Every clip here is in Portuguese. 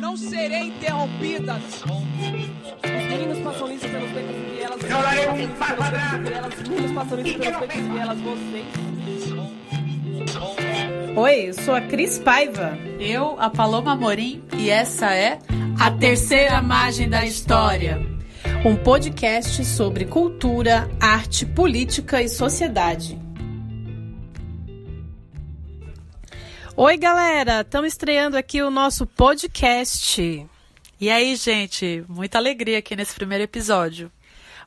não serei interrompida. Os meninos passam liso pelos becos e vielas. Os meninos passam pelos becos e vielas. Vocês. Oi, eu sou a Cris Paiva. Eu, a Paloma Morim, e essa é a terceira margem da história. Um podcast sobre cultura, arte, política e sociedade. Oi, galera! Estamos estreando aqui o nosso podcast. E aí, gente? Muita alegria aqui nesse primeiro episódio.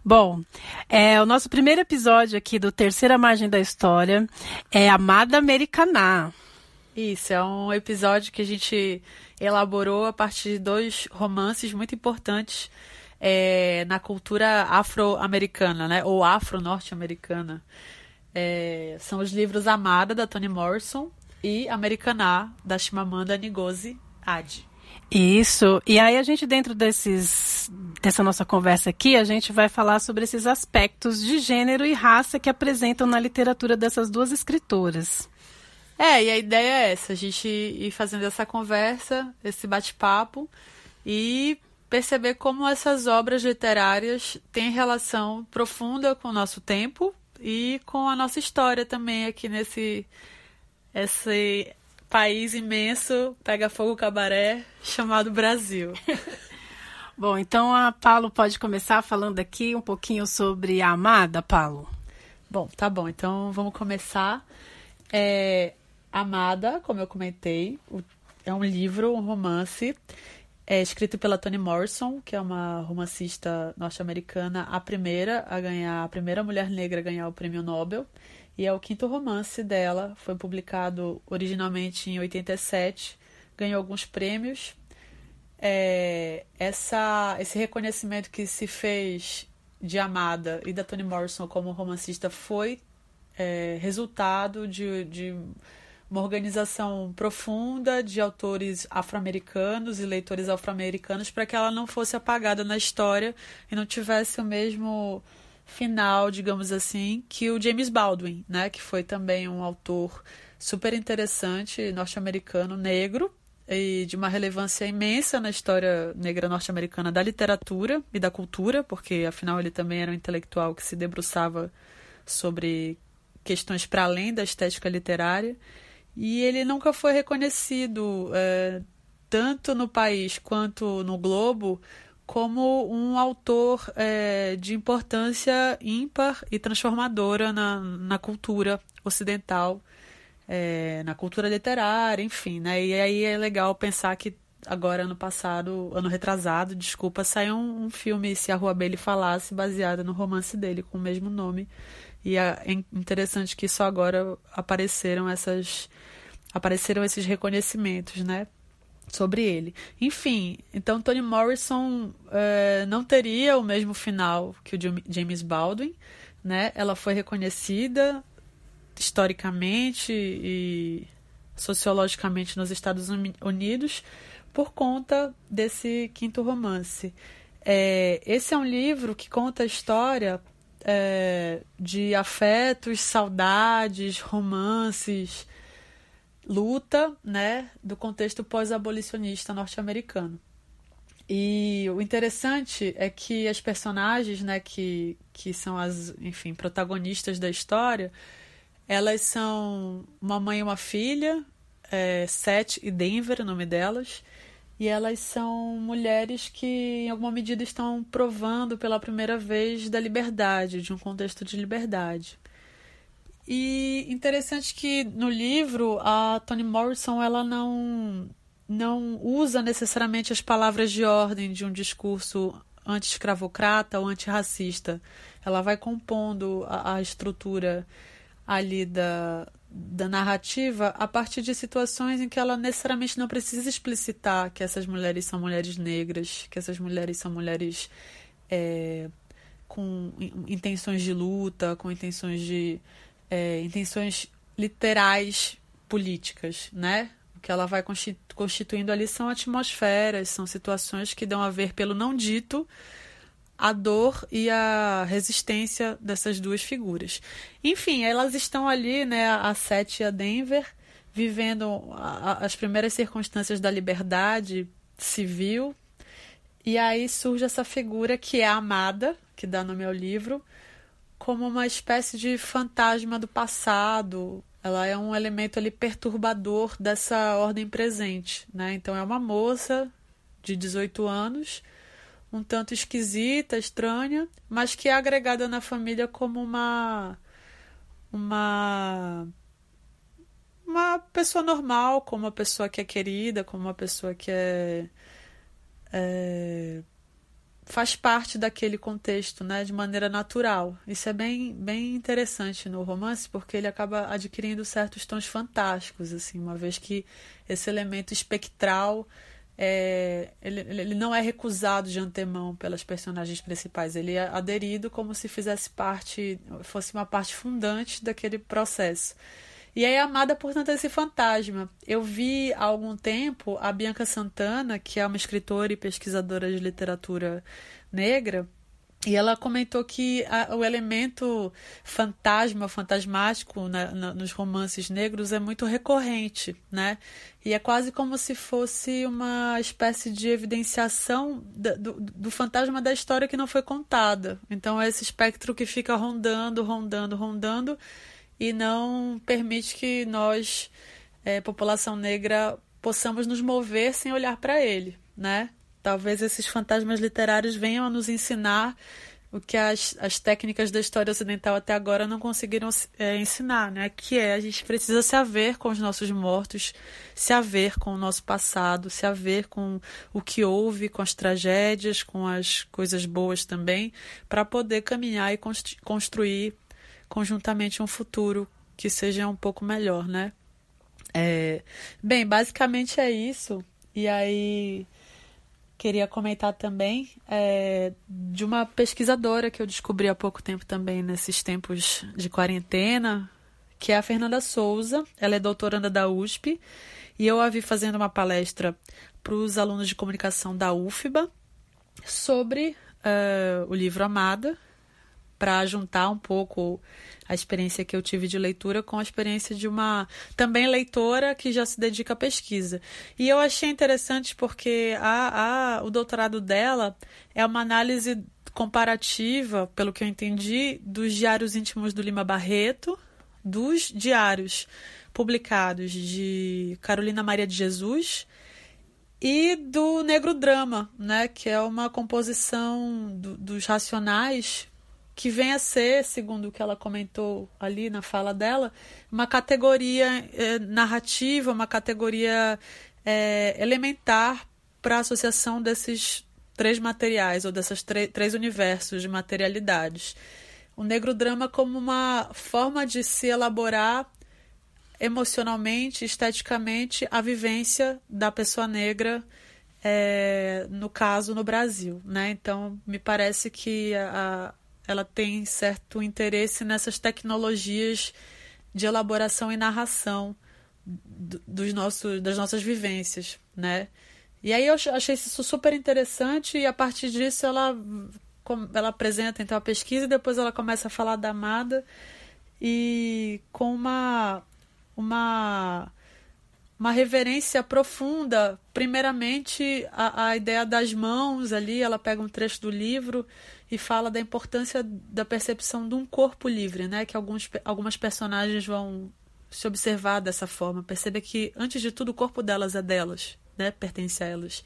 Bom, é, o nosso primeiro episódio aqui do Terceira Margem da História é Amada Americaná. Isso, é um episódio que a gente elaborou a partir de dois romances muito importantes é, na cultura afro-americana, né? Ou afro-norte-americana. É, são os livros Amada, da Toni Morrison, e Americaná, da Chimamanda Ngozi Adichie. Isso. E aí a gente dentro desses dessa nossa conversa aqui, a gente vai falar sobre esses aspectos de gênero e raça que apresentam na literatura dessas duas escritoras. É, e a ideia é essa, a gente ir fazendo essa conversa, esse bate-papo e perceber como essas obras literárias têm relação profunda com o nosso tempo e com a nossa história também aqui nesse esse país imenso pega fogo cabaré chamado Brasil. Bom, então a Paulo pode começar falando aqui um pouquinho sobre a Amada, Paulo. Bom, tá bom. Então vamos começar. É, Amada, como eu comentei, é um livro, um romance, é escrito pela Toni Morrison, que é uma romancista norte-americana, a primeira a ganhar, a primeira mulher negra a ganhar o prêmio Nobel. E é o quinto romance dela, foi publicado originalmente em 87, ganhou alguns prêmios. É, essa, esse reconhecimento que se fez de Amada e da Toni Morrison como romancista foi é, resultado de, de uma organização profunda de autores afro-americanos e leitores afro-americanos para que ela não fosse apagada na história e não tivesse o mesmo final, digamos assim, que o James Baldwin, né, que foi também um autor super interessante, norte-americano, negro, e de uma relevância imensa na história negra norte-americana da literatura e da cultura, porque afinal ele também era um intelectual que se debruçava sobre questões para além da estética literária. E ele nunca foi reconhecido, é, tanto no país quanto no globo, como um autor é, de importância ímpar e transformadora na, na cultura ocidental, é, na cultura literária, enfim, né? E aí é legal pensar que agora, ano passado, ano retrasado, desculpa, saiu um, um filme, Se a Rua Bailey Falasse, baseado no romance dele, com o mesmo nome. E é interessante que só agora apareceram essas apareceram esses reconhecimentos, né? Sobre ele. Enfim, então Toni Morrison é, não teria o mesmo final que o James Baldwin, né? Ela foi reconhecida historicamente e sociologicamente nos Estados Unidos por conta desse quinto romance. É, esse é um livro que conta a história é, de afetos, saudades, romances, luta, né, do contexto pós-abolicionista norte-americano. E o interessante é que as personagens, né, que, que são as, enfim, protagonistas da história, elas são uma mãe e uma filha, é, Seth e Denver, o nome delas, e elas são mulheres que, em alguma medida, estão provando pela primeira vez da liberdade, de um contexto de liberdade. E interessante que no livro a Toni Morrison ela não não usa necessariamente as palavras de ordem de um discurso anti-escravocrata ou antirracista. Ela vai compondo a, a estrutura ali da, da narrativa a partir de situações em que ela necessariamente não precisa explicitar que essas mulheres são mulheres negras, que essas mulheres são mulheres é, com intenções de luta, com intenções de é, intenções literais políticas, né? O que ela vai constituindo ali são atmosferas, são situações que dão a ver pelo não dito a dor e a resistência dessas duas figuras. Enfim, elas estão ali, né, a Sete e a Denver, vivendo a, as primeiras circunstâncias da liberdade civil. E aí surge essa figura que é a amada, que dá nome ao livro, como uma espécie de fantasma do passado. Ela é um elemento ali perturbador dessa ordem presente, né? Então é uma moça de 18 anos, um tanto esquisita, estranha, mas que é agregada na família como uma uma uma pessoa normal, como uma pessoa que é querida, como uma pessoa que é, é faz parte daquele contexto, né, de maneira natural. Isso é bem, bem interessante no romance, porque ele acaba adquirindo certos tons fantásticos, assim, uma vez que esse elemento espectral é, ele, ele não é recusado de antemão pelas personagens principais, ele é aderido como se fizesse parte, fosse uma parte fundante daquele processo. E é amada, portanto, esse fantasma. Eu vi há algum tempo a Bianca Santana, que é uma escritora e pesquisadora de literatura negra, e ela comentou que a, o elemento fantasma, fantasmático na, na, nos romances negros é muito recorrente, né? E é quase como se fosse uma espécie de evidenciação do, do, do fantasma da história que não foi contada. Então é esse espectro que fica rondando, rondando, rondando e não permite que nós, é, população negra, possamos nos mover sem olhar para ele, né? Talvez esses fantasmas literários venham a nos ensinar o que as, as técnicas da história ocidental até agora não conseguiram é, ensinar, né? Que é a gente precisa se haver com os nossos mortos, se haver com o nosso passado, se haver com o que houve, com as tragédias, com as coisas boas também, para poder caminhar e construir conjuntamente um futuro que seja um pouco melhor, né? É, bem, basicamente é isso. E aí queria comentar também é, de uma pesquisadora que eu descobri há pouco tempo também nesses tempos de quarentena, que é a Fernanda Souza. Ela é doutoranda da USP e eu a vi fazendo uma palestra para os alunos de comunicação da UFBA sobre uh, o livro Amada, para juntar um pouco a experiência que eu tive de leitura com a experiência de uma também leitora que já se dedica à pesquisa. E eu achei interessante porque a, a, o doutorado dela é uma análise comparativa, pelo que eu entendi, dos diários íntimos do Lima Barreto, dos diários publicados de Carolina Maria de Jesus e do Negro Drama, né, que é uma composição do, dos Racionais que vem a ser, segundo o que ela comentou ali na fala dela, uma categoria é, narrativa, uma categoria é, elementar para a associação desses três materiais ou desses três universos de materialidades. O negro drama como uma forma de se elaborar emocionalmente, esteticamente, a vivência da pessoa negra, é, no caso no Brasil, né? Então me parece que a, ela tem certo interesse nessas tecnologias de elaboração e narração dos nossos, das nossas vivências, né? E aí eu achei isso super interessante e a partir disso ela, ela apresenta então a pesquisa e depois ela começa a falar da Amada e com uma, uma, uma reverência profunda, primeiramente a, a ideia das mãos ali, ela pega um trecho do livro e fala da importância da percepção de um corpo livre, né? Que alguns, algumas personagens vão se observar dessa forma, perceber que antes de tudo o corpo delas é delas, né? Pertence a elas.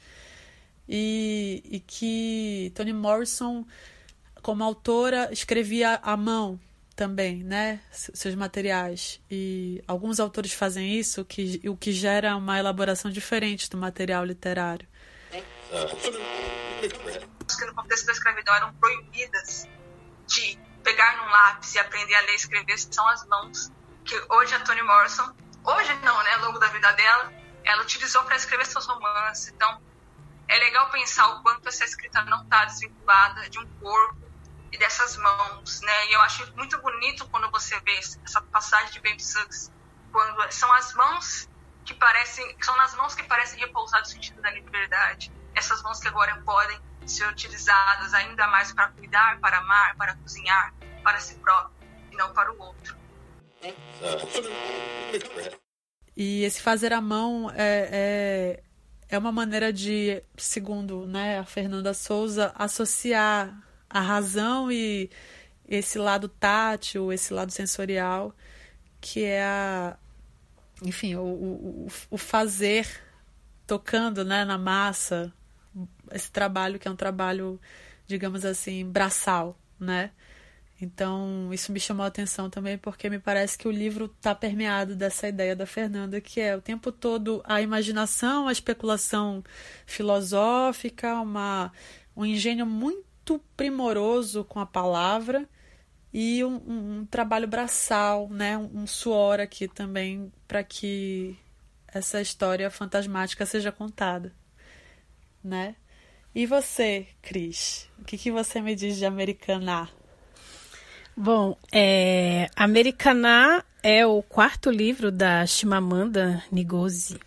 E, e que Toni Morrison, como autora, escrevia à mão também, né, seus materiais. E alguns autores fazem isso, que, o que gera uma elaboração diferente do material literário. Uh, que no contexto da escravidão eram proibidas de pegar num lápis e aprender a ler e escrever são as mãos que hoje a Toni Morrison, hoje não, né, ao longo da vida dela, ela utilizou para escrever seus romances. Então, é legal pensar o quanto essa escrita não está desvinculada de um corpo e dessas mãos, né? E eu acho muito bonito quando você vê essa passagem de Baby Suggs, quando são as mãos que parecem, são nas mãos que parecem repousar o sentido da liberdade. Essas mãos que agora podem ser utilizadas ainda mais para cuidar, para amar, para cozinhar, para si próprio e não para o outro. E esse fazer à mão é, é, é uma maneira de, segundo né, a Fernanda Souza, associar a razão e esse lado tátil, esse lado sensorial, que é a, enfim, o, o, o fazer tocando né, na massa, esse trabalho que é um trabalho, digamos assim, braçal, né? Então, isso me chamou a atenção também, porque me parece que o livro está permeado dessa ideia da Fernanda, que é o tempo todo a imaginação, a especulação filosófica, uma, um engenho muito primoroso com a palavra e um, um, um trabalho braçal, né? um, suor aqui também, para que essa história fantasmática seja contada. Né? E você, Cris? O que, que você me diz de Americaná? Bom, é, Americaná é o quarto livro da Chimamanda Ngozi.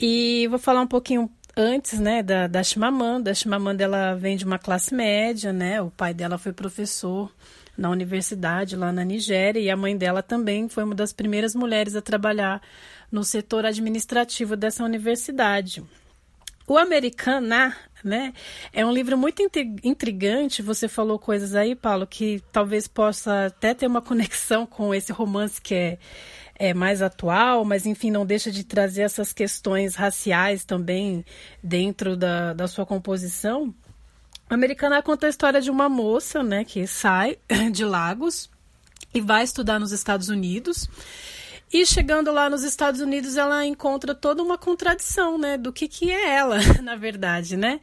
E vou falar um pouquinho antes, né, da, da Chimamanda. A Chimamanda, ela vem de uma classe média, né? O pai dela foi professor na universidade lá na Nigéria e a mãe dela também foi uma das primeiras mulheres a trabalhar no setor administrativo dessa universidade. O Americana, né, é um livro muito intrigante. Você falou coisas aí, Paulo, que talvez possa até ter uma conexão com esse romance que é, é mais atual, mas enfim, não deixa de trazer essas questões raciais também dentro da, da sua composição. A Americana conta a história de uma moça, né, que sai de Lagos e vai estudar nos Estados Unidos. E chegando lá nos Estados Unidos, ela encontra toda uma contradição, né, do que que é ela, na verdade, né?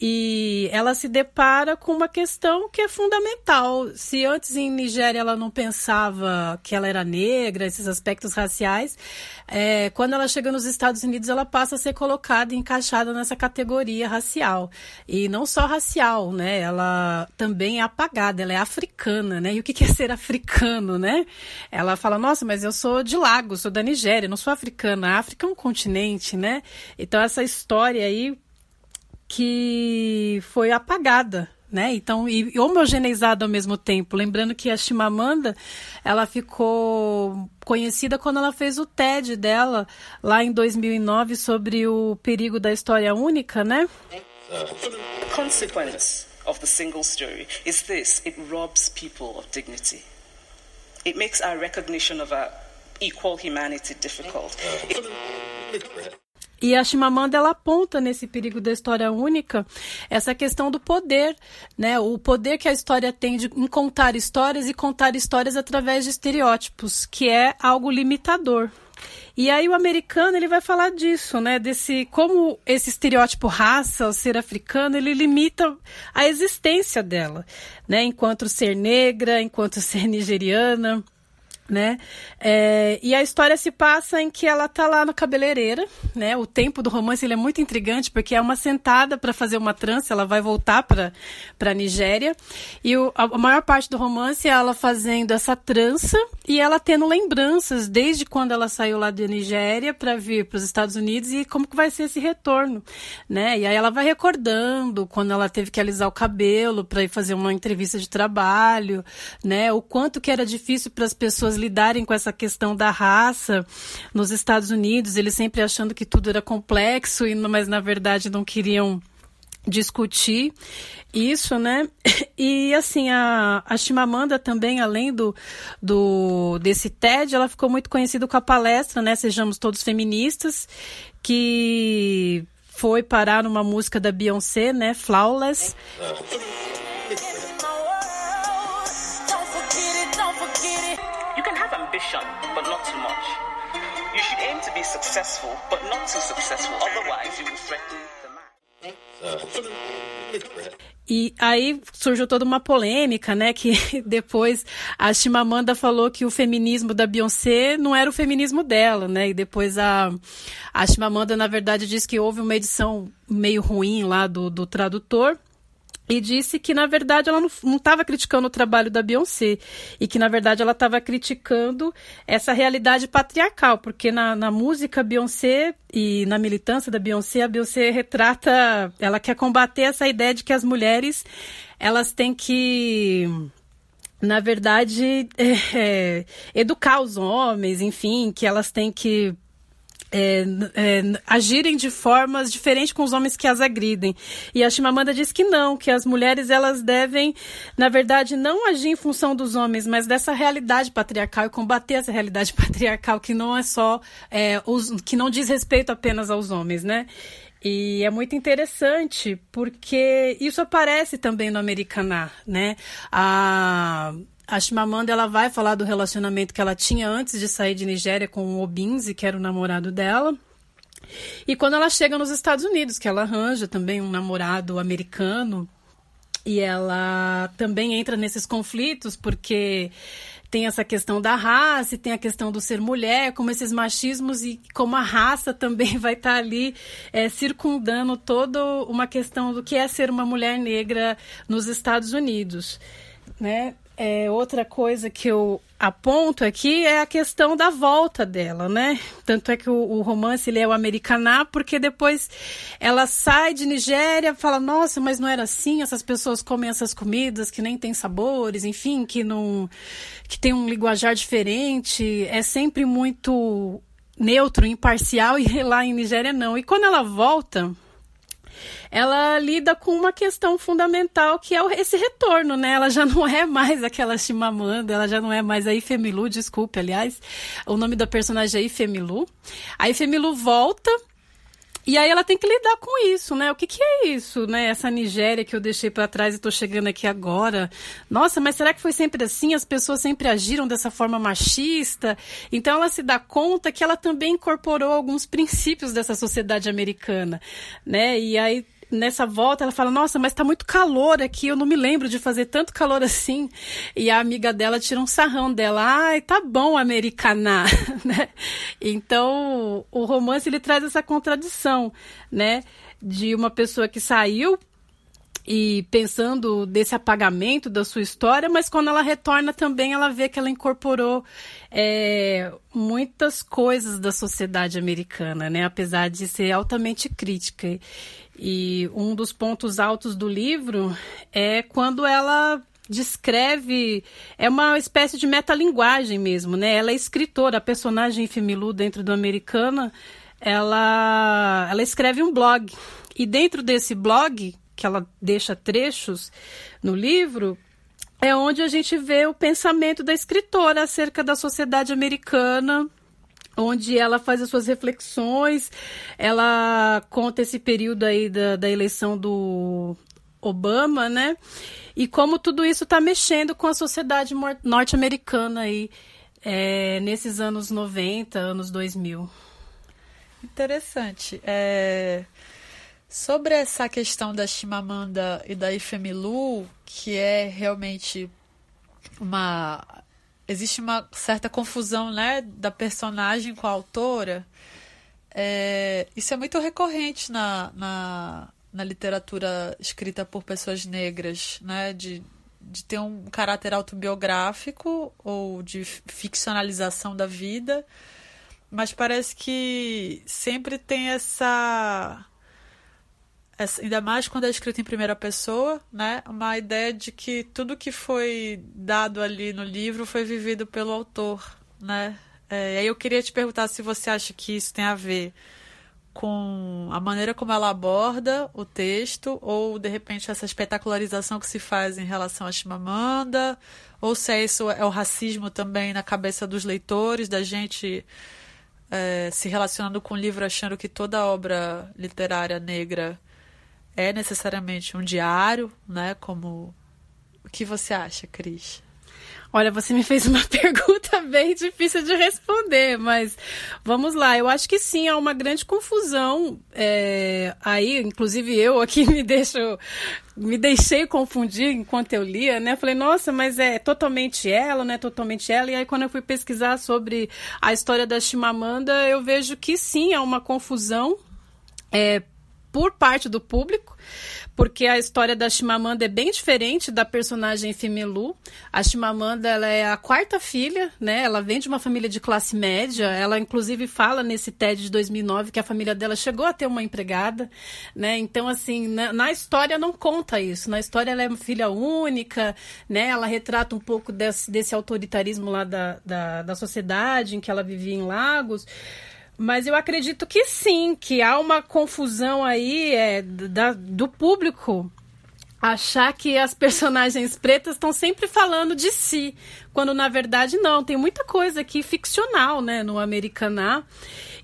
E ela se depara com uma questão que é fundamental. Se antes em Nigéria ela não pensava que ela era negra, esses aspectos raciais, é, quando ela chega nos Estados Unidos, ela passa a ser colocada e encaixada nessa categoria racial. E não só racial, né? Ela também é apagada, ela é africana, né? E o que que é ser africano, né? Ela fala, nossa, mas eu sou de lá Lagos, sou da Nigéria, não sou africana. A África é um continente, né? Então, essa história aí que foi apagada, né? Então, e homogeneizada ao mesmo tempo. Lembrando que a Chimamanda, ela ficou conhecida quando ela fez o TED dela, lá em 2009, sobre o perigo da história única, né? Consequence of the single story is this, it robs people of dignity. It makes our recognition of our equal humanity difficult. E a Chimamanda ela aponta nesse perigo da história única essa questão do poder, né? O poder que a história tem de em contar histórias e contar histórias através de estereótipos, que é algo limitador. E aí o americano ele vai falar disso, né? Desse como esse estereótipo raça, o ser africano, ele limita a existência dela, né? Enquanto ser negra, enquanto ser nigeriana né? É, e a história se passa em que ela tá lá no cabeleireira, né? O tempo do romance ele é muito intrigante porque é uma sentada para fazer uma trança, ela vai voltar para para Nigéria e o, a, maior parte do romance é ela fazendo essa trança e ela tendo lembranças desde quando ela saiu lá da Nigéria para vir para os Estados Unidos e como que vai ser esse retorno, né? E aí ela vai recordando quando ela teve que alisar o cabelo para ir fazer uma entrevista de trabalho, né? O quanto que era difícil para as pessoas pessoas lidarem com essa questão da raça nos Estados Unidos, eles sempre achando que tudo era complexo, mas na verdade não queriam discutir isso, né? E assim, a, a Chimamanda também, além do, do desse TED, ela ficou muito conhecida com a palestra, né? Sejamos Todos Feministas, que foi parar numa música da Beyoncé, né? Flawless. Be successful, but not too successful, otherwise you will threaten the. E aí surgiu toda uma polêmica, né? Que depois a Chimamanda falou que o feminismo da Beyoncé não era o feminismo dela, né? E depois a, a Chimamanda, na verdade, disse que houve uma edição meio ruim lá do, do tradutor e disse que na verdade ela não estava criticando o trabalho da Beyoncé. E que na verdade ela estava criticando essa realidade patriarcal, porque na, na música Beyoncé e na militância da Beyoncé, a Beyoncé retrata, ela quer combater essa ideia de que as mulheres elas têm que na verdade é, educar os homens, enfim, que elas têm que é, é, agirem de formas diferentes com os homens que as agridem. E a Chimamanda diz que não, que as mulheres elas devem, na verdade, não agir em função dos homens, mas dessa realidade patriarcal e combater essa realidade patriarcal que não é só é, os, que não diz respeito apenas aos homens, né? E é muito interessante porque isso aparece também no Americaná, né? A a Chimamanda ela vai falar do relacionamento que ela tinha antes de sair de Nigéria com o Obinze, que era o namorado dela. E quando ela chega nos Estados Unidos, que ela arranja também um namorado americano, e ela também entra nesses conflitos, porque tem essa questão da raça, tem a questão do ser mulher, como esses machismos e como a raça também vai estar tá ali é, circundando toda uma questão do que é ser uma mulher negra nos Estados Unidos. Né? É, outra coisa que eu aponto aqui é a questão da volta dela, né? Tanto é que o, o, romance ele é o americaná, porque depois ela sai de Nigéria, fala, nossa, mas não era assim, essas pessoas comem essas comidas que nem tem sabores, enfim, que não que tem um linguajar diferente, é sempre muito neutro, imparcial, e lá em Nigéria não. E quando ela volta, ela lida com uma questão fundamental que é esse retorno, né? Ela já não é mais aquela Chimamanda, ela já não é mais a Ifemilu, desculpe, aliás, o nome da personagem é Ifemilu. A Ifemilu volta e aí ela tem que lidar com isso, né? O que, que é isso, né? Essa Nigéria que eu deixei para trás e estou chegando aqui agora. Nossa, mas será que foi sempre assim? As pessoas sempre agiram dessa forma machista? Então ela se dá conta que ela também incorporou alguns princípios dessa sociedade americana, né? E aí nessa volta ela fala: Nossa, mas tá muito calor aqui, eu não me lembro de fazer tanto calor assim. E a amiga dela tira um sarrão dela: Ai, tá bom, americana, né? Então o romance ele traz essa contradição, né? De uma pessoa que saiu e pensando desse apagamento da sua história, mas quando ela retorna também ela vê que ela incorporou é, muitas coisas da sociedade americana, né? Apesar de ser altamente crítica. E um dos pontos altos do livro é quando ela descreve é uma espécie de metalinguagem mesmo, né? Ela é escritora, a personagem Femilu dentro do Americana, ela ela escreve um blog. E dentro desse blog, que ela deixa trechos no livro, é onde a gente vê o pensamento da escritora acerca da sociedade americana onde ela faz as suas reflexões, ela conta esse período aí da, da eleição do Obama, né? E como tudo isso está mexendo com a sociedade norte-americana aí é, nesses anos 90, anos 2000. Interessante. É... Sobre essa questão da Chimamanda e da Ifemilu, que é realmente uma existe uma certa confusão né, da personagem com a autora. É, isso é muito recorrente na, na, na, literatura escrita por pessoas negras, né, de, de ter um caráter autobiográfico ou de ficcionalização da vida, mas parece que sempre tem essa ainda mais quando é escrito em primeira pessoa, né? Uma ideia de que tudo que foi dado ali no livro foi vivido pelo autor, né? É, e aí eu queria te perguntar se você acha que isso tem a ver com a maneira como ela aborda o texto, ou de repente essa espetacularização que se faz em relação a Chimamanda, ou se é isso é o racismo também na cabeça dos leitores, da gente é, se relacionando com o livro achando que toda obra literária negra é necessariamente um diário, né? Como o que você acha, Cris? Olha, você me fez uma pergunta bem difícil de responder, mas vamos lá. Eu acho que sim, há uma grande confusão é, aí, inclusive eu aqui me deixo, me deixei confundir enquanto eu lia, né? Falei, nossa, mas é totalmente ela, né? Totalmente ela. E aí quando eu fui pesquisar sobre a história da Chimamanda, eu vejo que sim, há uma confusão. É, por parte do público, porque a história da Chimamanda é bem diferente da personagem Femelu. A Chimamanda ela é a quarta filha, né? Ela vem de uma família de classe média. Ela inclusive fala nesse TED de 2009 que a família dela chegou a ter uma empregada, né? Então assim, na, na história não conta isso. Na história ela é uma filha única, né? Ela retrata um pouco desse, desse autoritarismo lá da, da, da sociedade em que ela vivia em Lagos. Mas eu acredito que sim, que há uma confusão aí é, da, do público achar que as personagens pretas estão sempre falando de si, quando na verdade não, tem muita coisa aqui ficcional, né, no Americaná.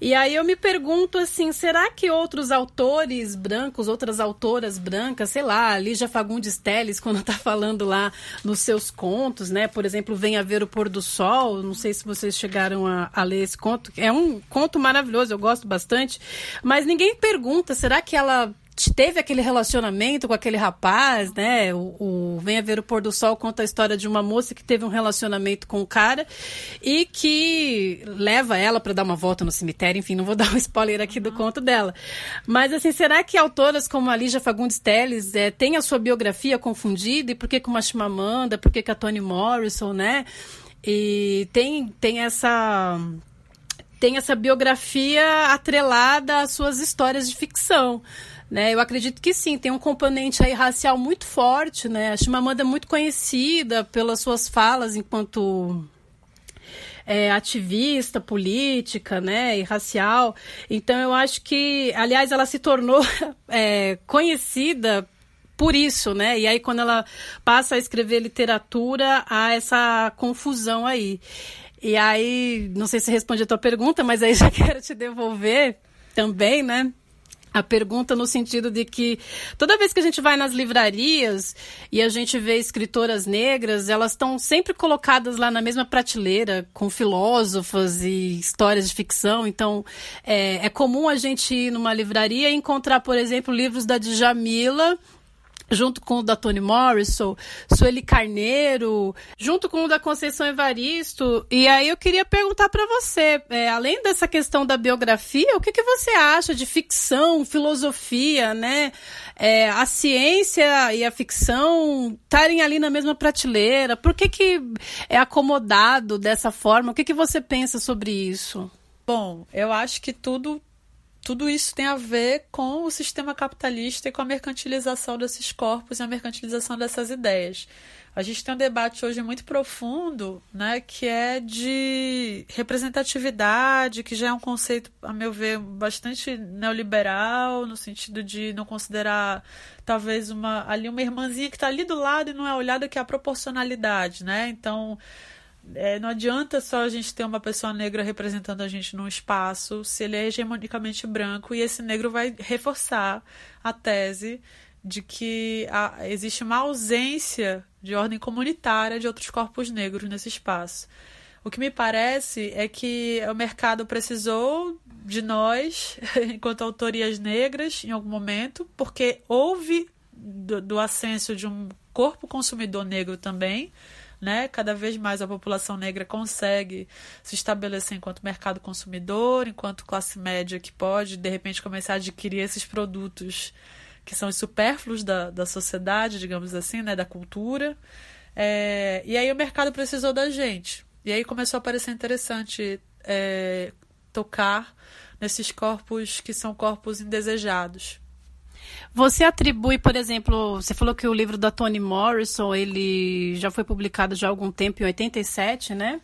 E aí eu me pergunto assim, será que outros autores brancos, outras autoras brancas, sei lá, Lígia Fagundes Telles, quando está falando lá nos seus contos, né, por exemplo, Venha Ver o Pôr do Sol, não sei se vocês chegaram a, a ler esse conto, é um conto maravilhoso, eu gosto bastante, mas ninguém pergunta, será que ela teve aquele relacionamento com aquele rapaz, né? O, o Venha Ver o Pôr do Sol conta a história de uma moça que teve um relacionamento com o um cara e que leva ela para dar uma volta no cemitério. Enfim, não vou dar um spoiler aqui do conto dela. Mas, assim, será que autoras como a Lígia Fagundes Telles é, têm a sua biografia confundida? E por que com uma Chimamanda? Por que com a Toni Morrison, né? E tem, tem essa tem essa biografia atrelada às suas histórias de ficção. Né? Eu acredito que sim, tem um componente aí racial muito forte, né? A Chimamanda é muito conhecida pelas suas falas enquanto é, ativista política, né, e racial. Então eu acho que, aliás, ela se tornou é, conhecida por isso, né? E aí quando ela passa a escrever literatura, há essa confusão aí. E aí, não sei se responde a tua pergunta, mas aí já quero te devolver também, né? A pergunta no sentido de que toda vez que a gente vai nas livrarias e a gente vê escritoras negras, elas estão sempre colocadas lá na mesma prateleira, com filósofas e histórias de ficção. Então, é, é comum a gente ir numa livraria e encontrar, por exemplo, livros da Djamila junto com o da Toni Morrison, Sueli Carneiro, junto com o da Conceição Evaristo. E aí eu queria perguntar para você, é, além dessa questão da biografia, o que, que você acha de ficção, filosofia, né? É, a ciência e a ficção estarem ali na mesma prateleira? Por que, que é acomodado dessa forma? O que, que você pensa sobre isso? Bom, eu acho que tudo tudo isso tem a ver com o sistema capitalista e com a mercantilização desses corpos e a mercantilização dessas ideias. A gente tem um debate hoje muito profundo, né, que é de representatividade, que já é um conceito, a meu ver, bastante neoliberal, no sentido de não considerar talvez uma ali uma irmãzinha que está ali do lado e não é olhada que é a proporcionalidade, né? Então, é, não adianta só a gente ter uma pessoa negra representando a gente num espaço se ele é hegemonicamente branco e esse negro vai reforçar a tese de que existe uma ausência de ordem comunitária de outros corpos negros nesse espaço. O que me parece é que o mercado precisou de nós, enquanto autorias negras, em algum momento, porque houve do, do ascenso de um corpo consumidor negro também, né? Cada vez mais a população negra consegue se estabelecer enquanto mercado consumidor, enquanto classe média que pode, de repente, começar a adquirir esses produtos que são os supérfluos da, da sociedade, digamos assim, né? Da cultura. É, e aí o mercado precisou da gente. E aí começou a parecer interessante é, tocar nesses corpos que são corpos indesejados. Você atribui, por exemplo, você falou que o livro da Toni Morrison, ele já foi publicado já há algum tempo, em 87, né?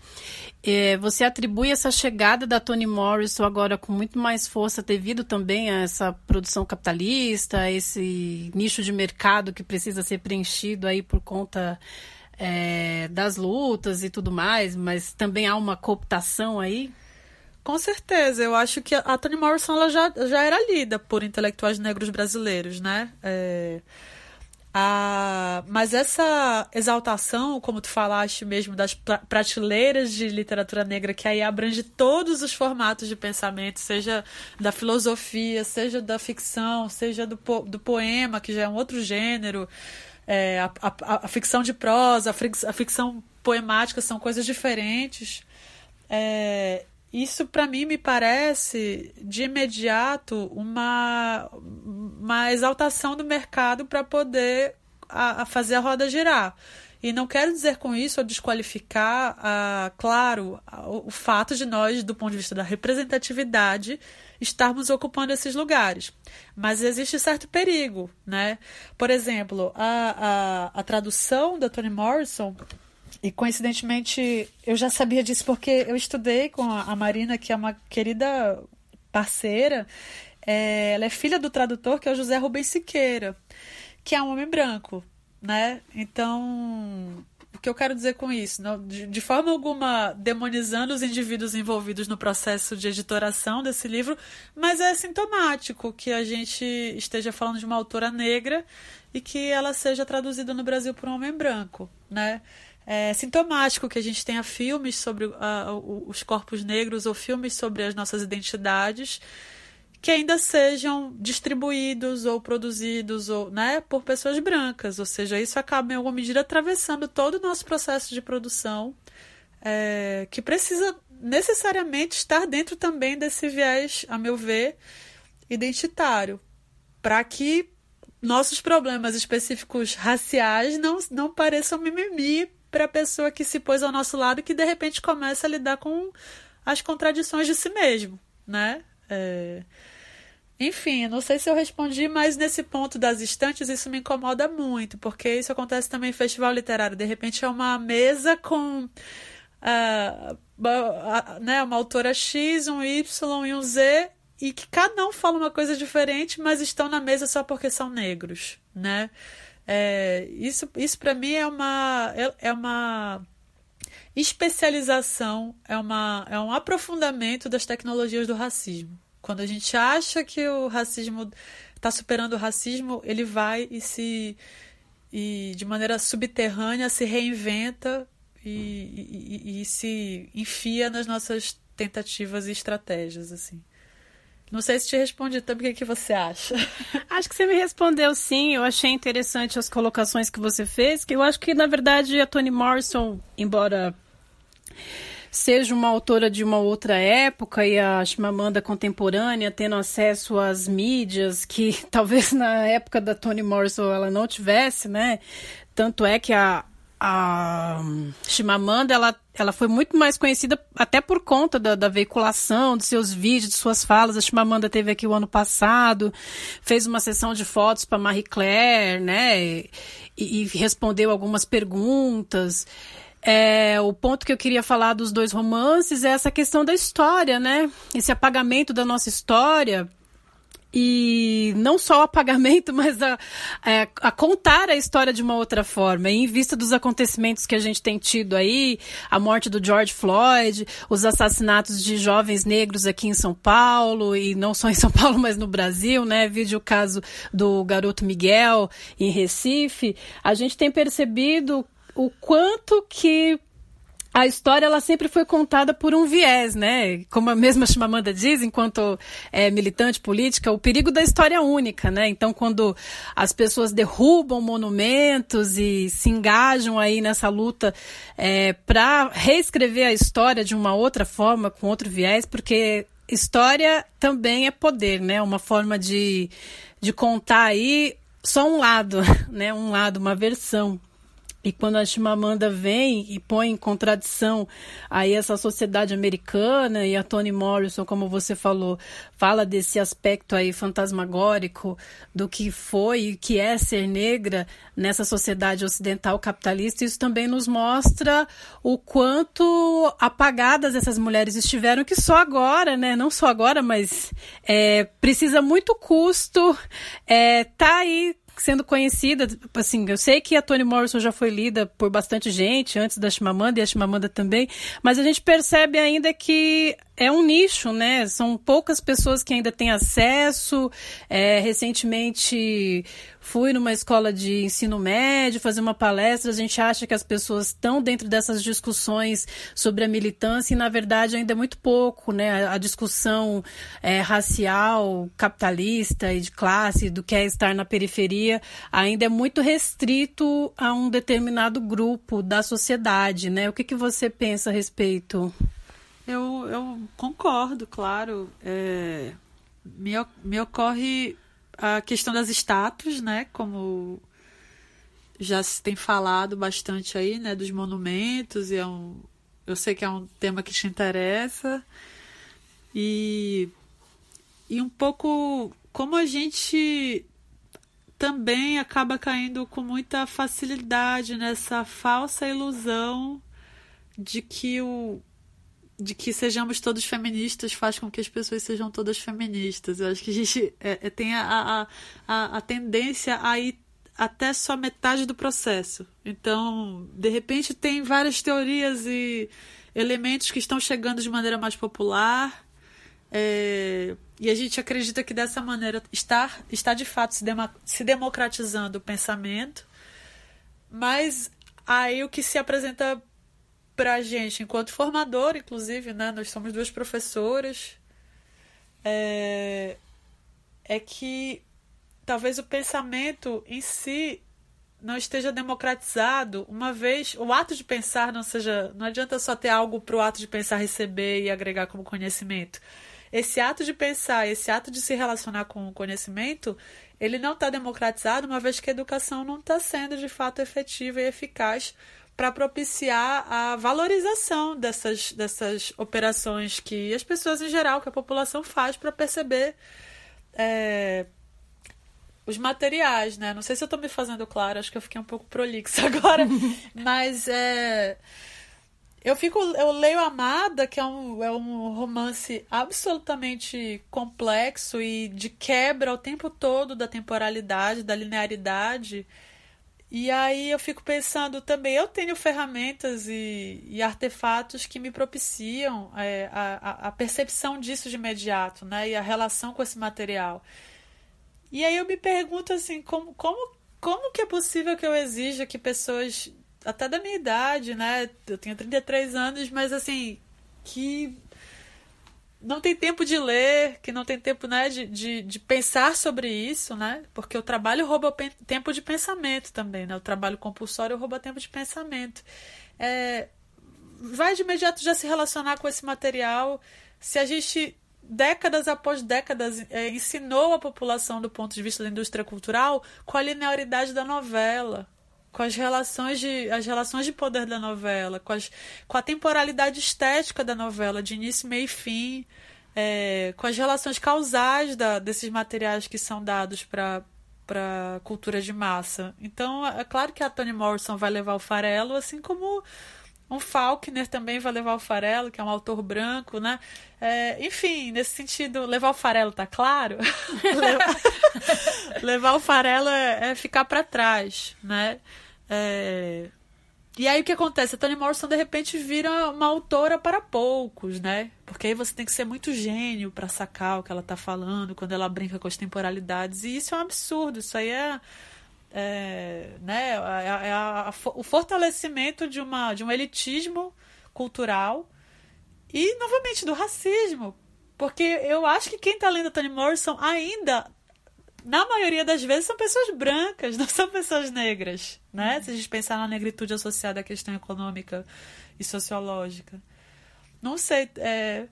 É, você atribui essa chegada da Toni Morrison agora com muito mais força devido também a essa produção capitalista, a esse nicho de mercado que precisa ser preenchido aí por conta é, das lutas e tudo mais, mas também há uma cooptação aí? Com certeza, eu acho que a Toni Morrison ela já, já era lida por intelectuais negros brasileiros, né? É, a, mas essa exaltação, como tu falaste mesmo, das prateleiras de literatura negra, que aí abrange todos os formatos de pensamento, seja da filosofia, seja da ficção, seja do, po, do poema, que já é um outro gênero, é, a, a, a, ficção de prosa, a ficção poemática são coisas diferentes. É, isso, para mim, me parece de imediato uma, uma exaltação do mercado para poder a, a fazer a roda girar. E não quero dizer com isso ou desqualificar, ah, claro, o, o, fato de nós, do ponto de vista da representatividade, estarmos ocupando esses lugares. Mas existe certo perigo, né? Por exemplo, a, a, a tradução da Toni Morrison e coincidentemente eu já sabia disso porque eu estudei com a, Marina, que é uma querida parceira, é, ela é filha do tradutor, que é o José Rubens Siqueira, que é um homem branco, né? Então, o que eu quero dizer com isso? Não, de, de, forma alguma demonizando os indivíduos envolvidos no processo de editoração desse livro, mas é sintomático que a gente esteja falando de uma autora negra e que ela seja traduzida no Brasil por um homem branco, né? É sintomático que a gente tenha filmes sobre uh, os corpos negros ou filmes sobre as nossas identidades que ainda sejam distribuídos ou produzidos ou, né, por pessoas brancas. Ou seja, isso acaba em alguma medida atravessando todo o nosso processo de produção, é, que precisa necessariamente estar dentro também desse viés, a meu ver, identitário, para que nossos problemas específicos raciais não, não pareçam mimimi para a pessoa que se pôs ao nosso lado que de repente começa a lidar com as contradições de si mesmo, né? É... Enfim, não sei se eu respondi, mas nesse ponto das estantes isso me incomoda muito, porque isso acontece também em festival literário. De repente é uma mesa com uh, né, uma autora X, um Y e um Z, e que cada um fala uma coisa diferente, mas estão na mesa só porque são negros, né? É, isso isso para mim é uma, é, é uma especialização, é, uma, é um aprofundamento das tecnologias do racismo. Quando a gente acha que o racismo está superando o racismo, ele vai e se e de maneira subterrânea se reinventa e, e, e, se enfia nas nossas tentativas e estratégias assim. Não sei se te respondi também o que, que você acha. Acho que você me respondeu sim. Eu achei interessante as colocações que você fez, que eu acho que, na verdade, a Toni Morrison, embora seja uma autora de uma outra época e a Chimamanda contemporânea, tendo acesso às mídias que talvez na época da Toni Morrison ela não tivesse, né? Tanto é que a, a Chimamanda ela, ela foi muito mais conhecida até por conta da, da, veiculação dos seus vídeos, de suas falas. A Chimamanda teve aqui o ano passado, fez uma sessão de fotos para Marie Claire, né? E, e respondeu algumas perguntas. É, o ponto que eu queria falar dos dois romances é essa questão da história, né? Esse apagamento da nossa história. E não só o apagamento, mas a, é, a contar a história de uma outra forma. Em vista dos acontecimentos que a gente tem tido aí, a morte do George Floyd, os assassinatos de jovens negros aqui em São Paulo, e não só em São Paulo, mas no Brasil, né? Vídeo o caso do garoto Miguel em Recife. A gente tem percebido o quanto que a história ela sempre foi contada por um viés, né? Como a mesma Chimamanda diz, enquanto é, militante política, o perigo da história única, né? Então, quando as pessoas derrubam monumentos e se engajam aí nessa luta é, para reescrever a história de uma outra forma, com outro viés, porque história também é poder, né? Uma forma de, de contar aí só um lado, né? Um lado, uma versão e quando a Chimamanda vem e põe em contradição aí essa sociedade americana e a Toni Morrison, como você falou, fala desse aspecto aí fantasmagórico do que foi e que é ser negra nessa sociedade ocidental capitalista, isso também nos mostra o quanto apagadas essas mulheres estiveram, que só agora, né, não só agora, mas é, precisa muito custo, é, tá aí sendo conhecida, assim, eu sei que a Toni Morrison já foi lida por bastante gente antes da Chimamanda e a Chimamanda também, mas a gente percebe ainda que é um nicho, né? São poucas pessoas que ainda têm acesso. É, recentemente fui numa escola de ensino médio fazer uma palestra. A gente acha que as pessoas estão dentro dessas discussões sobre a militância e, na verdade, ainda é muito pouco, né? A discussão é, racial, capitalista e de classe, do que é estar na periferia, ainda é muito restrito a um determinado grupo da sociedade, né? O que, que você pensa a respeito? Eu, eu concordo, claro. É, me, me ocorre a questão das estátuas, né? Como já se tem falado bastante aí, né? Dos monumentos, e é um, eu sei que é um tema que te interessa. E, e um pouco como a gente também acaba caindo com muita facilidade nessa falsa ilusão de que o, de que sejamos todos feministas faz com que as pessoas sejam todas feministas. Eu acho que a gente é, é, tem a, a, a, tendência a ir até só metade do processo. Então, de repente, tem várias teorias e elementos que estão chegando de maneira mais popular. É, e a gente acredita que dessa maneira está, está de fato se, dema, se democratizando o pensamento. Mas aí o que se apresenta para a gente, enquanto formador, inclusive, né, nós somos duas professoras, é, é que talvez o pensamento em si não esteja democratizado, uma vez o ato de pensar não seja. Não adianta só ter algo para o ato de pensar receber e agregar como conhecimento. Esse ato de pensar, esse ato de se relacionar com o conhecimento, ele não está democratizado, uma vez que a educação não está sendo de fato efetiva e eficaz para propiciar a valorização dessas, dessas operações que as pessoas em geral, que a população faz para perceber é, os materiais, né? Não sei se eu estou me fazendo claro, acho que eu fiquei um pouco prolixa agora, mas é, eu fico, eu leio Amada, que é um, é um romance absolutamente complexo e de quebra o tempo todo da temporalidade, da linearidade. E aí eu fico pensando também, eu tenho ferramentas e, e artefatos que me propiciam é, a, a, percepção disso de imediato, né? E a relação com esse material. E aí eu me pergunto assim, como, como, como que é possível que eu exija que pessoas, até da minha idade, né? Eu tenho 33 anos, mas assim, que não tem tempo de ler, que não tem tempo né, de, de, de pensar sobre isso, né? Porque o trabalho rouba tempo de pensamento também, né? O trabalho compulsório rouba tempo de pensamento. É, vai de imediato já se relacionar com esse material. Se a gente, décadas após décadas, é, ensinou a população do ponto de vista da indústria cultural com a linearidade da novela, com as relações de, as relações de poder da novela, com, as, com a temporalidade estética da novela, de início, meio e fim, é, com as relações causais da, desses materiais que são dados para para cultura de massa. Então, é claro que a Toni Morrison vai levar o farelo, assim como um Faulkner também vai levar o farelo, que é um autor branco, né? É, enfim, nesse sentido, levar o farelo tá claro? levar, levar o farelo é, é ficar para trás, né? É... E aí o que acontece? A Toni Morrison de repente vira uma autora para poucos, né? Porque aí você tem que ser muito gênio para sacar o que ela tá falando quando ela brinca com as temporalidades. E isso é um absurdo. Isso aí é, é né? É, é a, a, o fortalecimento de, uma, de um elitismo cultural e, novamente, do racismo. Porque eu acho que quem está lendo a Toni Morrison ainda na maioria das vezes são pessoas brancas, não são pessoas negras, né? Se a gente pensar na negritude associada à questão econômica e sociológica. Não sei, é...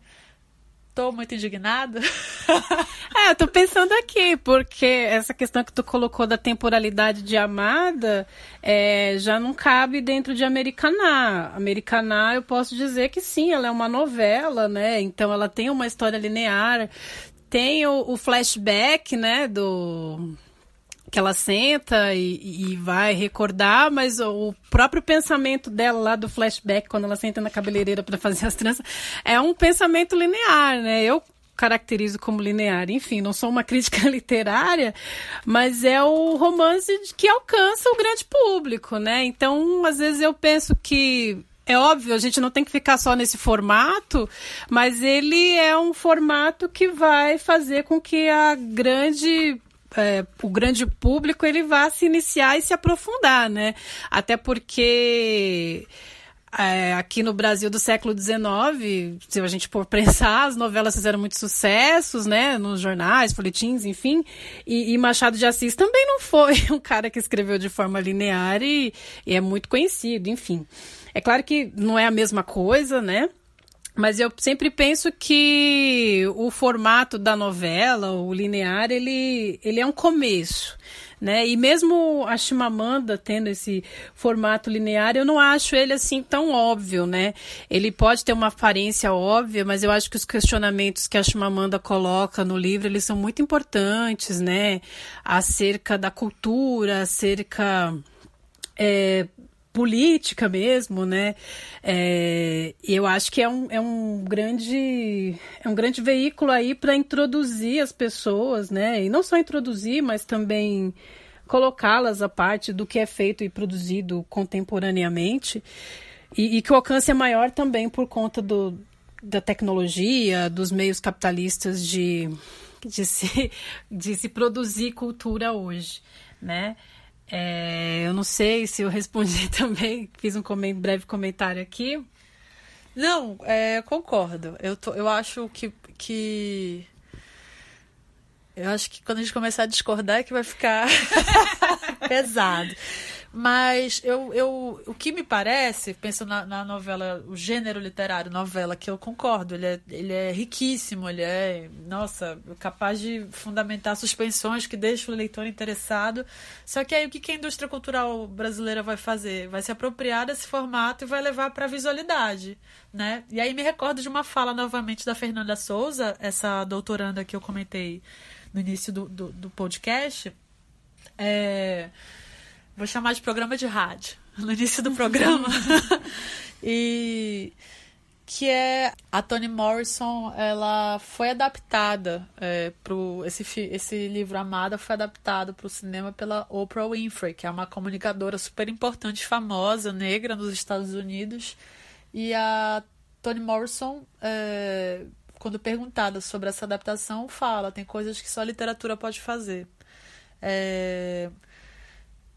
Tô muito indignada. é, eu tô pensando aqui, porque essa questão que tu colocou da temporalidade de Amada é, já não cabe dentro de Americaná. Americaná, eu posso dizer que sim, ela é uma novela, né? Então ela tem uma história linear, tem o, o flashback, né, do que ela senta e, e, vai recordar, mas o próprio pensamento dela lá do flashback, quando ela senta na cabeleireira para fazer as tranças, é um pensamento linear, né? Eu caracterizo como linear. Enfim, não sou uma crítica literária, mas é o romance que alcança o grande público, né? Então, às vezes eu penso que é óbvio, a gente não tem que ficar só nesse formato, mas ele é um formato que vai fazer com que a grande é, o grande público ele vá se iniciar e se aprofundar, né? Até porque é, aqui no Brasil do século XIX, se a gente for pensar, as novelas fizeram muitos sucessos, né? Nos jornais, folhetins, enfim. E, e, Machado de Assis também não foi um cara que escreveu de forma linear e, e é muito conhecido, enfim. É claro que não é a mesma coisa, né? Mas eu sempre penso que o formato da novela, o linear, ele, ele é um começo. Né? E mesmo a Chimamanda tendo esse formato linear, eu não acho ele assim tão óbvio, né? Ele pode ter uma aparência óbvia, mas eu acho que os questionamentos que a Chimamanda coloca no livro, eles são muito importantes, né? Acerca da cultura, acerca é, política mesmo, né? É, eu acho que é um, é um grande é um grande veículo aí para introduzir as pessoas, né? E não só introduzir, mas também colocá-las a parte do que é feito e produzido contemporaneamente. E, e, que o alcance é maior também por conta do, da tecnologia, dos meios capitalistas de, de, se, de se produzir cultura hoje, né? É, eu não sei se eu respondi também, fiz um breve comentário aqui. Não, é, concordo. Eu, tô, eu acho que, que. Eu acho que quando a gente começar a discordar é que vai ficar pesado. Mas eu, eu, o que me parece, penso na, na, novela, o gênero literário, novela, que eu concordo, ele é, ele é riquíssimo, ele é, nossa, capaz de fundamentar suspensões que deixam o leitor interessado. Só que aí o que a indústria cultural brasileira vai fazer? Vai se apropriar desse formato e vai levar para a visualidade, né? E aí me recordo de uma fala novamente da Fernanda Souza, essa doutoranda que eu comentei no início do, do, do podcast. É vou chamar de programa de rádio, no início do programa. e que é a Toni Morrison, ela foi adaptada é, pro esse esse livro Amada foi adaptado para o cinema pela Oprah Winfrey, que é uma comunicadora super importante, famosa, negra nos Estados Unidos. E a Toni Morrison, é, quando perguntada sobre essa adaptação, fala tem coisas que só a literatura pode fazer. É,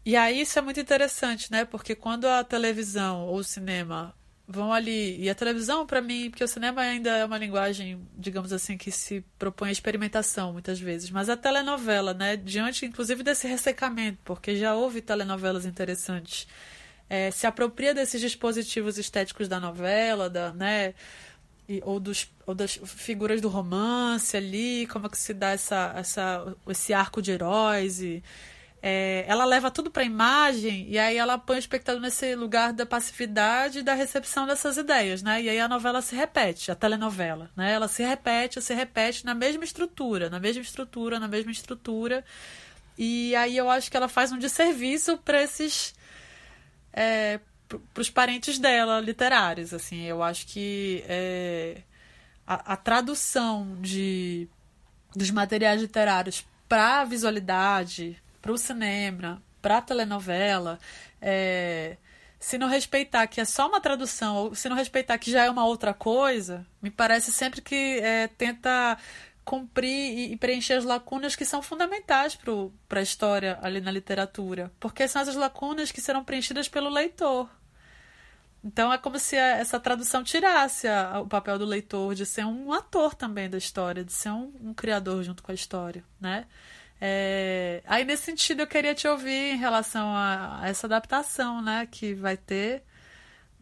e aí isso é muito interessante, né? Porque quando a televisão ou o cinema vão ali. E a televisão, para mim, porque o cinema ainda é uma linguagem, digamos assim, que se propõe a experimentação muitas vezes. Mas a telenovela, né? Diante, inclusive, desse ressecamento, porque já houve telenovelas interessantes. É, se apropria desses dispositivos estéticos da novela, da, né? E, ou, dos, ou das figuras do romance ali, como é que se dá essa, essa, esse arco de heróis e é, ela leva tudo para a imagem e aí ela põe o espectador nesse lugar da passividade e da recepção dessas ideias, né? E aí a novela se repete, a telenovela, né? Ela se repete, se repete na mesma estrutura, na mesma estrutura, na mesma estrutura. E aí eu acho que ela faz um desserviço para esses é, para os parentes dela literários, assim. Eu acho que é, a, a tradução de dos materiais literários para a visualidade para o cinema, para a telenovela, é, se não respeitar que é só uma tradução, ou se não respeitar que já é uma outra coisa, me parece sempre que é, tenta cumprir e preencher as lacunas que são fundamentais para a história ali na literatura, porque são essas lacunas que serão preenchidas pelo leitor. Então é como se essa tradução tirasse a, o papel do leitor de ser um ator também da história, de ser um, um criador junto com a história, né? É, aí, nesse sentido, eu queria te ouvir em relação a, a essa adaptação, né, que vai ter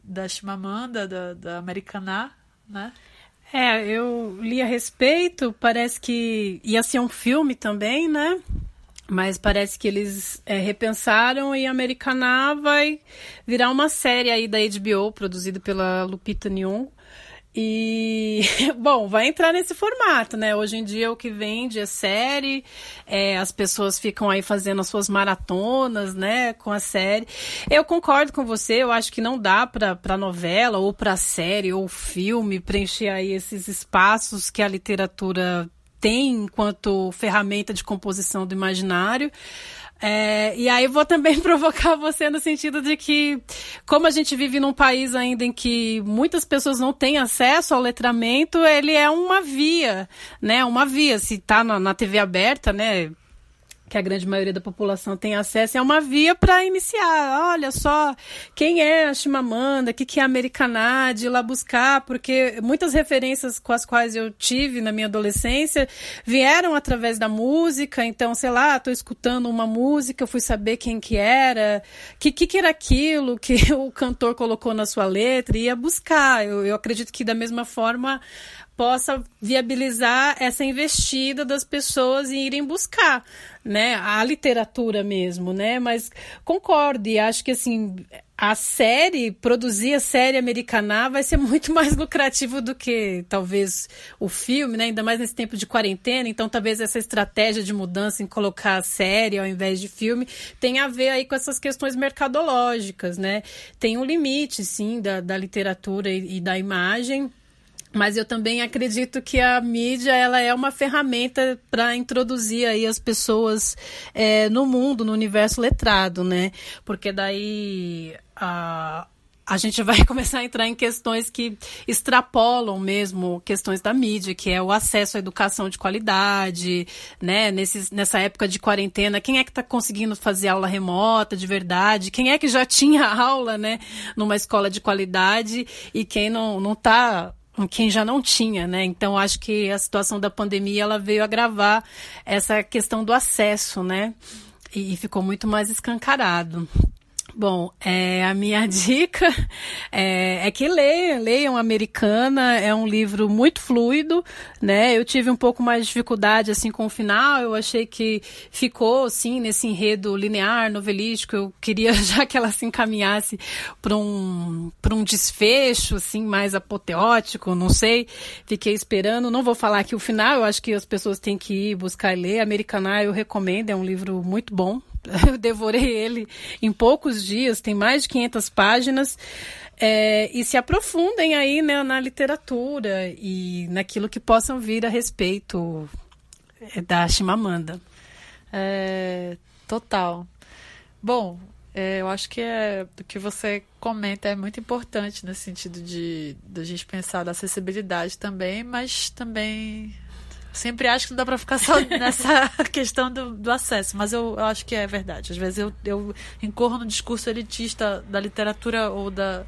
da Chimamanda, da, da Americaná, né? É, eu li a respeito, parece que ia ser um filme também, né? Mas parece que eles é, repensaram e Americaná vai virar uma série aí da HBO, produzida pela Lupita Nyong'o. E, bom, vai entrar nesse formato, né? Hoje em dia o que vende é série, é, as pessoas ficam aí fazendo as suas maratonas, né, com a série. Eu concordo com você, eu acho que não dá para para novela ou para série ou filme preencher aí esses espaços que a literatura tem enquanto ferramenta de composição do imaginário. É, e aí vou também provocar você no sentido de que, como a gente vive num país ainda em que muitas pessoas não têm acesso ao letramento, ele é uma via, né? Uma via. Se está na, na TV aberta, né? Que a grande maioria da população tem acesso, é uma via para iniciar. Olha só, quem é a Chimamanda, o que, que é a Americanade, ir lá buscar, porque muitas referências com as quais eu tive na minha adolescência vieram através da música, então, sei lá, estou escutando uma música, fui saber quem que era, o que, que, que era aquilo que o cantor colocou na sua letra, e ia buscar. Eu, eu acredito que da mesma forma possa viabilizar essa investida das pessoas em irem buscar, né, a literatura mesmo, né? Mas concordo e acho que assim a série, produzir a série americana vai ser muito mais lucrativo do que talvez o filme, né? Ainda mais nesse tempo de quarentena. Então, talvez essa estratégia de mudança em colocar a série ao invés de filme tenha a ver aí com essas questões mercadológicas, né? Tem um limite, sim, da, da literatura e, e da imagem mas eu também acredito que a mídia ela é uma ferramenta para introduzir aí as pessoas é, no mundo, no universo letrado, né? Porque daí a, a gente vai começar a entrar em questões que extrapolam mesmo questões da mídia, que é o acesso à educação de qualidade, né? Nesse, nessa época de quarentena, quem é que está conseguindo fazer aula remota de verdade? Quem é que já tinha aula, né? Numa escola de qualidade e quem não, não está quem já não tinha, né? Então acho que a situação da pandemia ela veio agravar essa questão do acesso, né? E, e ficou muito mais escancarado. Bom, é, a minha dica é, é, que leiam, leiam Americana, é um livro muito fluido, né? Eu tive um pouco mais de dificuldade, assim, com o final, eu achei que ficou, assim, nesse enredo linear, novelístico, eu queria já que ela se encaminhasse para um, um desfecho, assim, mais apoteótico, não sei, fiquei esperando, não vou falar aqui o final, eu acho que as pessoas têm que ir buscar e ler, Americana eu recomendo, é um livro muito bom, eu devorei ele em poucos dias, tem mais de 500 páginas. É, e se aprofundem aí né, na literatura e naquilo que possam vir a respeito é, da Chimamanda. É, total. Bom, é, eu acho que é, o que você comenta é muito importante nesse sentido de, de a gente pensar da acessibilidade também, mas também Sempre acho que não dá para ficar só nessa questão do, do acesso, mas eu, eu, acho que é verdade. Às vezes eu, eu incorro no discurso elitista da literatura ou da,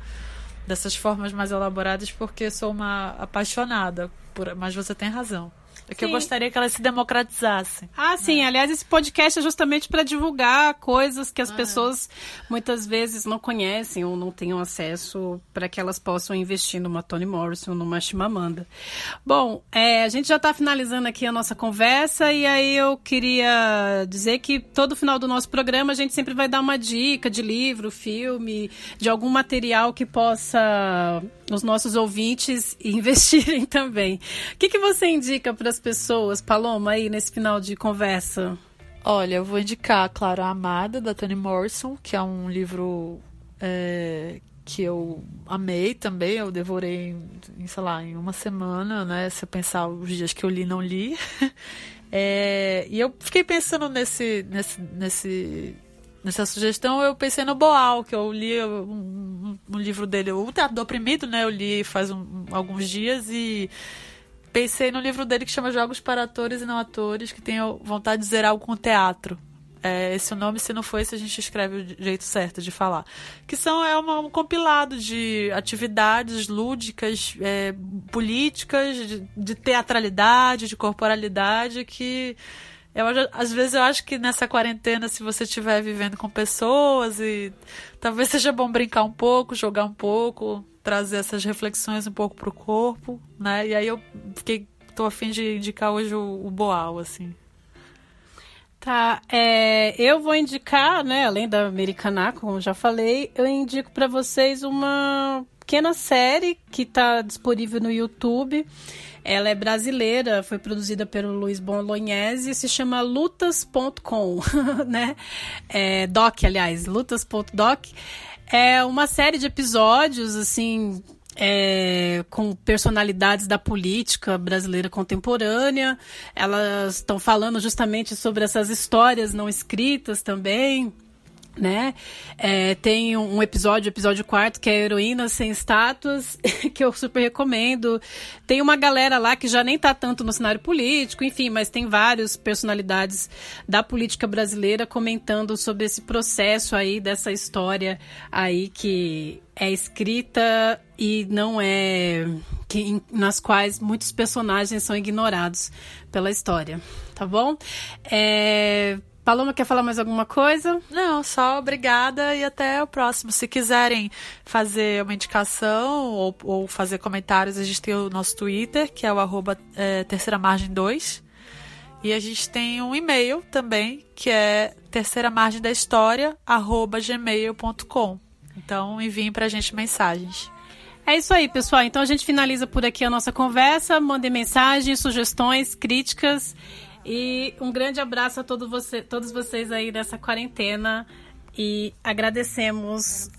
dessas formas mais elaboradas porque sou uma apaixonada, por, mas você tem razão. É que sim. eu gostaria que ela se democratizasse. Ah, sim. É. Aliás, esse podcast é justamente para divulgar coisas que as ah, pessoas é. muitas vezes não conhecem ou não tenham acesso para que elas possam investir numa Toni Morrison, numa Chimamanda. Bom, é, a gente já está finalizando aqui a nossa conversa e aí eu queria dizer que todo final do nosso programa a gente sempre vai dar uma dica de livro, filme, de algum material que possa os nossos ouvintes investirem também. O que, que você indica para as pessoas, Paloma, aí nesse final de conversa? Olha, eu vou indicar, claro, A Amada, da Toni Morrison, que é um livro é, que eu amei também. Eu devorei, em, sei lá, em uma semana, né? Se eu pensar os dias que eu li, não li. É, e eu fiquei pensando nesse, nesse, nesse nessa sugestão, eu pensei no Boal, que eu li um, um, um livro dele, O Teatro do Oprimido, né? Eu li faz um, alguns dias e pensei no livro dele que chama Jogos para Atores e Não Atores, que tem vontade de dizer algo com teatro. É, esse o nome, se não for esse, a gente escreve o jeito certo de falar. Que são é uma, um compilado de atividades lúdicas, é, políticas, de, de teatralidade, de corporalidade, que eu, às vezes eu acho que nessa quarentena, se você estiver vivendo com pessoas e talvez seja bom brincar um pouco, jogar um pouco, trazer essas reflexões um pouco pro corpo, né? E aí eu fiquei, tô a fim de indicar hoje o, o Boal, assim. Tá, é, eu vou indicar, né, além da Americaná, como já falei, eu indico para vocês uma pequena série que está disponível no YouTube. Ela é brasileira, foi produzida pelo Luiz Bolognese e se chama lutas.com, né? É, doc, aliás, lutas.doc. É uma série de episódios, assim, é, com personalidades da política brasileira contemporânea. Elas estão falando justamente sobre essas histórias não escritas também né? É, tem um episódio, episódio quarto, que é Heroína Sem Status, que eu super recomendo. Tem uma galera lá que já nem tá tanto no cenário político, enfim, mas tem várias personalidades da política brasileira comentando sobre esse processo aí, dessa história aí que é escrita e não é. Que, nas quais muitos personagens são ignorados pela história, tá bom? É, Paloma, quer falar mais alguma coisa? Não, só obrigada e até o próximo. Se quiserem fazer uma indicação ou, ou fazer comentários, a gente tem o nosso Twitter, que é o arroba é, terceira margem 2. E a gente tem um e-mail também, que é terceira margem da história, arroba gmail.com. Então enviem pra gente mensagens. É isso aí, pessoal. Então a gente finaliza por aqui a nossa conversa. Mandem mensagens, sugestões, críticas. E um grande abraço a todos, você, todos vocês aí nessa quarentena. E agradecemos